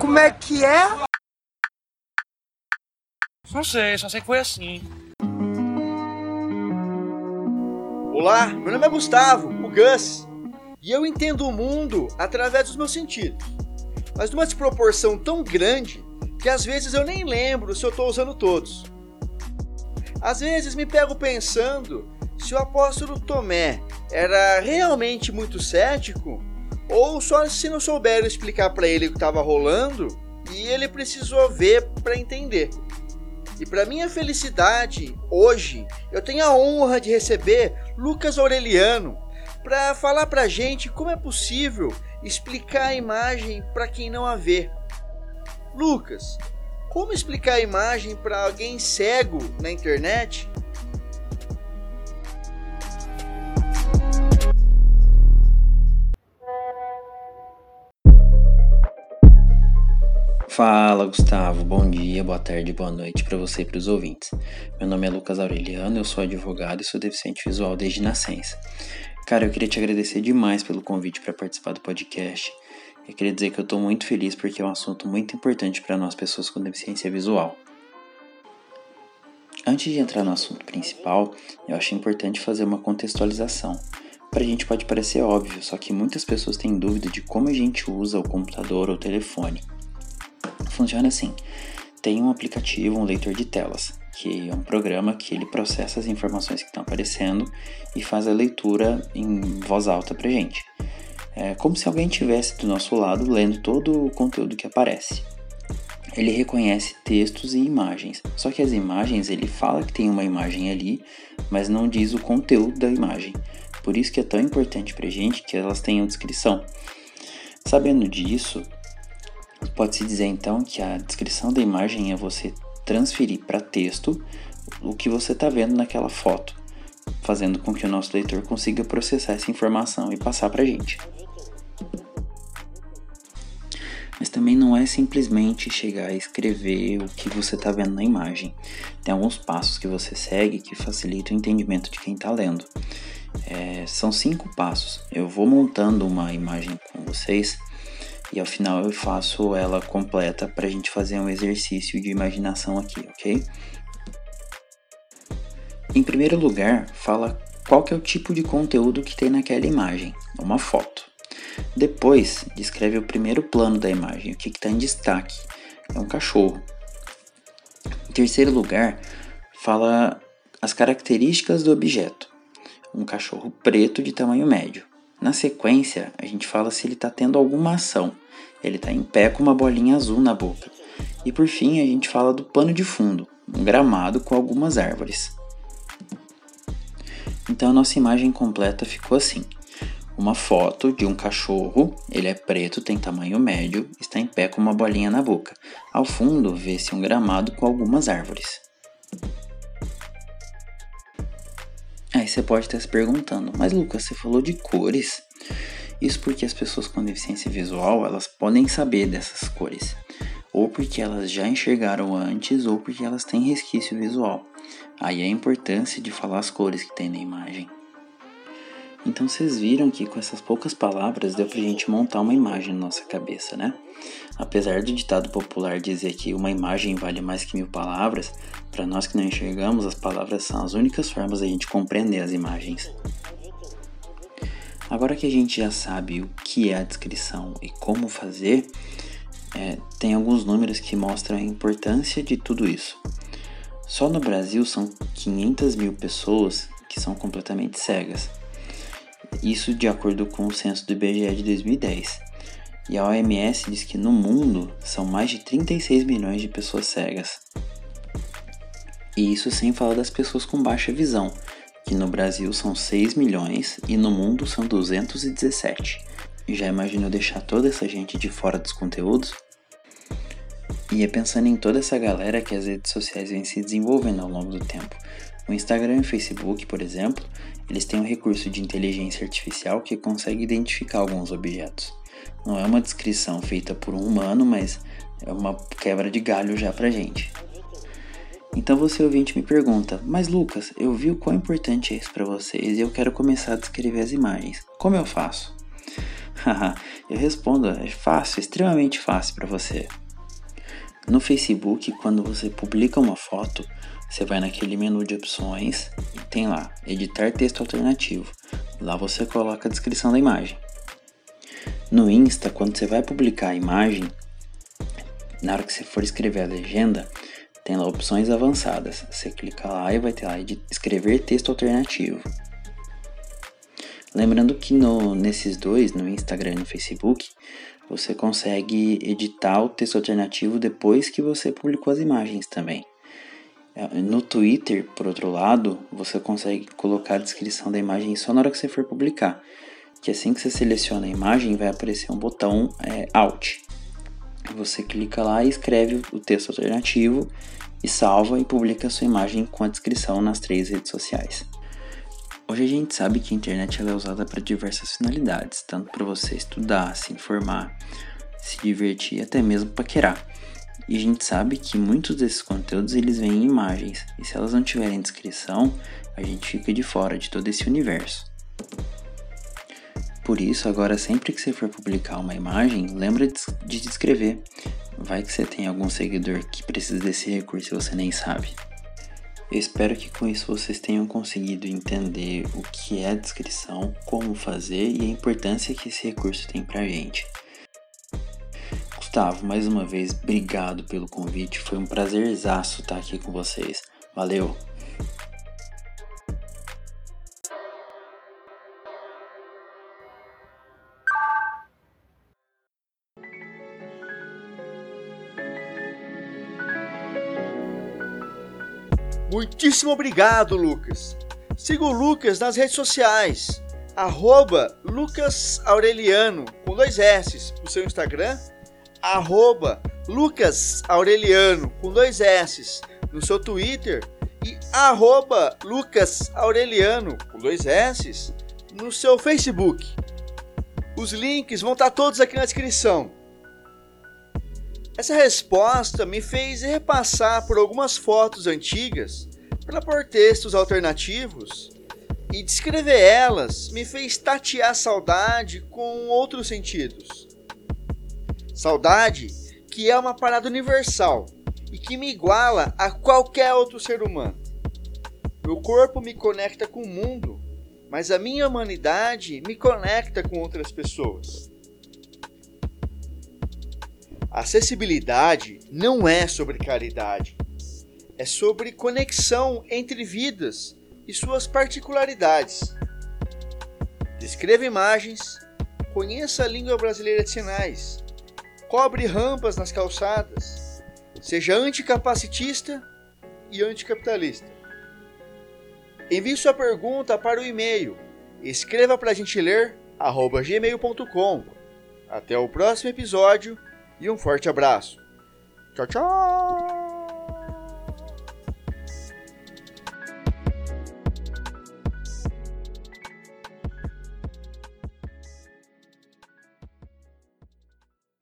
Como é que é? Não sei, só sei que foi assim. Olá, meu nome é Gustavo, o Gus, e eu entendo o mundo através dos meus sentidos, mas numa desproporção tão grande que às vezes eu nem lembro se eu estou usando todos. Às vezes me pego pensando se o apóstolo Tomé era realmente muito cético ou só se não souberam explicar para ele o que estava rolando e ele precisou ver para entender. E para minha felicidade, hoje eu tenho a honra de receber Lucas Aureliano para falar para gente como é possível explicar a imagem para quem não a vê. Lucas, como explicar a imagem para alguém cego na internet? Fala Gustavo, bom dia, boa tarde, boa noite para você e para os ouvintes. Meu nome é Lucas Aureliano, eu sou advogado e sou deficiente visual desde nascença. Cara, eu queria te agradecer demais pelo convite para participar do podcast. Eu queria dizer que eu estou muito feliz porque é um assunto muito importante para nós pessoas com deficiência visual. Antes de entrar no assunto principal, eu acho importante fazer uma contextualização. Para a gente pode parecer óbvio, só que muitas pessoas têm dúvida de como a gente usa o computador ou o telefone. Funciona assim: tem um aplicativo, um leitor de telas, que é um programa que ele processa as informações que estão aparecendo e faz a leitura em voz alta para gente. É como se alguém estivesse do nosso lado lendo todo o conteúdo que aparece. Ele reconhece textos e imagens, só que as imagens ele fala que tem uma imagem ali, mas não diz o conteúdo da imagem. Por isso que é tão importante para gente que elas tenham descrição. Sabendo disso, Pode-se dizer então que a descrição da imagem é você transferir para texto o que você está vendo naquela foto, fazendo com que o nosso leitor consiga processar essa informação e passar para a gente. Mas também não é simplesmente chegar e escrever o que você está vendo na imagem. Tem alguns passos que você segue que facilitam o entendimento de quem está lendo. É, são cinco passos. Eu vou montando uma imagem com vocês e ao final eu faço ela completa para a gente fazer um exercício de imaginação aqui, ok? Em primeiro lugar, fala qual que é o tipo de conteúdo que tem naquela imagem, uma foto. Depois, descreve o primeiro plano da imagem, o que está em destaque, é um cachorro. Em terceiro lugar, fala as características do objeto, um cachorro preto de tamanho médio. Na sequência, a gente fala se ele está tendo alguma ação. Ele está em pé com uma bolinha azul na boca. E por fim, a gente fala do pano de fundo, um gramado com algumas árvores. Então a nossa imagem completa ficou assim: uma foto de um cachorro, ele é preto, tem tamanho médio, está em pé com uma bolinha na boca. Ao fundo, vê-se um gramado com algumas árvores. Você pode estar se perguntando, mas Lucas, você falou de cores? Isso porque as pessoas com deficiência visual, elas podem saber dessas cores, ou porque elas já enxergaram antes, ou porque elas têm resquício visual. Aí a importância de falar as cores que tem na imagem. Então vocês viram que com essas poucas palavras deu pra gente montar uma imagem na nossa cabeça, né? Apesar do ditado popular dizer que uma imagem vale mais que mil palavras, para nós que não enxergamos, as palavras são as únicas formas da gente compreender as imagens. Agora que a gente já sabe o que é a descrição e como fazer, é, tem alguns números que mostram a importância de tudo isso. Só no Brasil são 500 mil pessoas que são completamente cegas. Isso de acordo com o censo do IBGE de 2010. E a OMS diz que no mundo são mais de 36 milhões de pessoas cegas. E isso sem falar das pessoas com baixa visão, que no Brasil são 6 milhões e no mundo são 217. Já imaginou deixar toda essa gente de fora dos conteúdos? E é pensando em toda essa galera que as redes sociais vêm se desenvolvendo ao longo do tempo. O Instagram e o Facebook, por exemplo, eles têm um recurso de inteligência artificial que consegue identificar alguns objetos. Não é uma descrição feita por um humano, mas é uma quebra de galho já pra gente. Então você ouvinte me pergunta, mas Lucas, eu vi o quão importante é isso para vocês e eu quero começar a descrever as imagens. Como eu faço? Eu respondo, é fácil, extremamente fácil para você. No Facebook, quando você publica uma foto, você vai naquele menu de opções e tem lá editar texto alternativo. Lá você coloca a descrição da imagem. No Insta, quando você vai publicar a imagem, na hora que você for escrever a legenda, tem lá opções avançadas. Você clica lá e vai ter lá escrever texto alternativo. Lembrando que no, nesses dois, no Instagram e no Facebook, você consegue editar o texto alternativo depois que você publicou as imagens também. É, no Twitter, por outro lado, você consegue colocar a descrição da imagem só na hora que você for publicar. Que assim que você seleciona a imagem, vai aparecer um botão é, Alt. Você clica lá e escreve o texto alternativo e salva e publica a sua imagem com a descrição nas três redes sociais. Hoje a gente sabe que a internet é usada para diversas finalidades, tanto para você estudar, se informar, se divertir, até mesmo paquerar. E a gente sabe que muitos desses conteúdos eles vêm em imagens, e se elas não tiverem descrição, a gente fica de fora de todo esse universo. Por isso, agora sempre que você for publicar uma imagem, lembra de descrever. Vai que você tem algum seguidor que precisa desse recurso e você nem sabe. Eu espero que com isso vocês tenham conseguido entender o que é a descrição, como fazer e a importância que esse recurso tem pra gente. Gustavo, mais uma vez, obrigado pelo convite. Foi um prazerzaço estar aqui com vocês. Valeu! Muitíssimo obrigado, Lucas. Siga o Lucas nas redes sociais. Arroba Lucas Aureliano, com dois S, no seu Instagram. Arroba Lucas Aureliano, com dois S, no seu Twitter. E arroba Lucas Aureliano, com dois S, no seu Facebook. Os links vão estar todos aqui na descrição. Essa resposta me fez repassar por algumas fotos antigas para pôr textos alternativos e descrever elas me fez tatear saudade com outros sentidos. Saudade que é uma parada universal e que me iguala a qualquer outro ser humano. Meu corpo me conecta com o mundo, mas a minha humanidade me conecta com outras pessoas. Acessibilidade não é sobre caridade, é sobre conexão entre vidas e suas particularidades. Descreva imagens, conheça a língua brasileira de sinais, cobre rampas nas calçadas, seja anticapacitista e anticapitalista. Envie sua pergunta para o e-mail escreva para a gente ler gmail.com. Até o próximo episódio e um forte abraço. Tchau, tchau!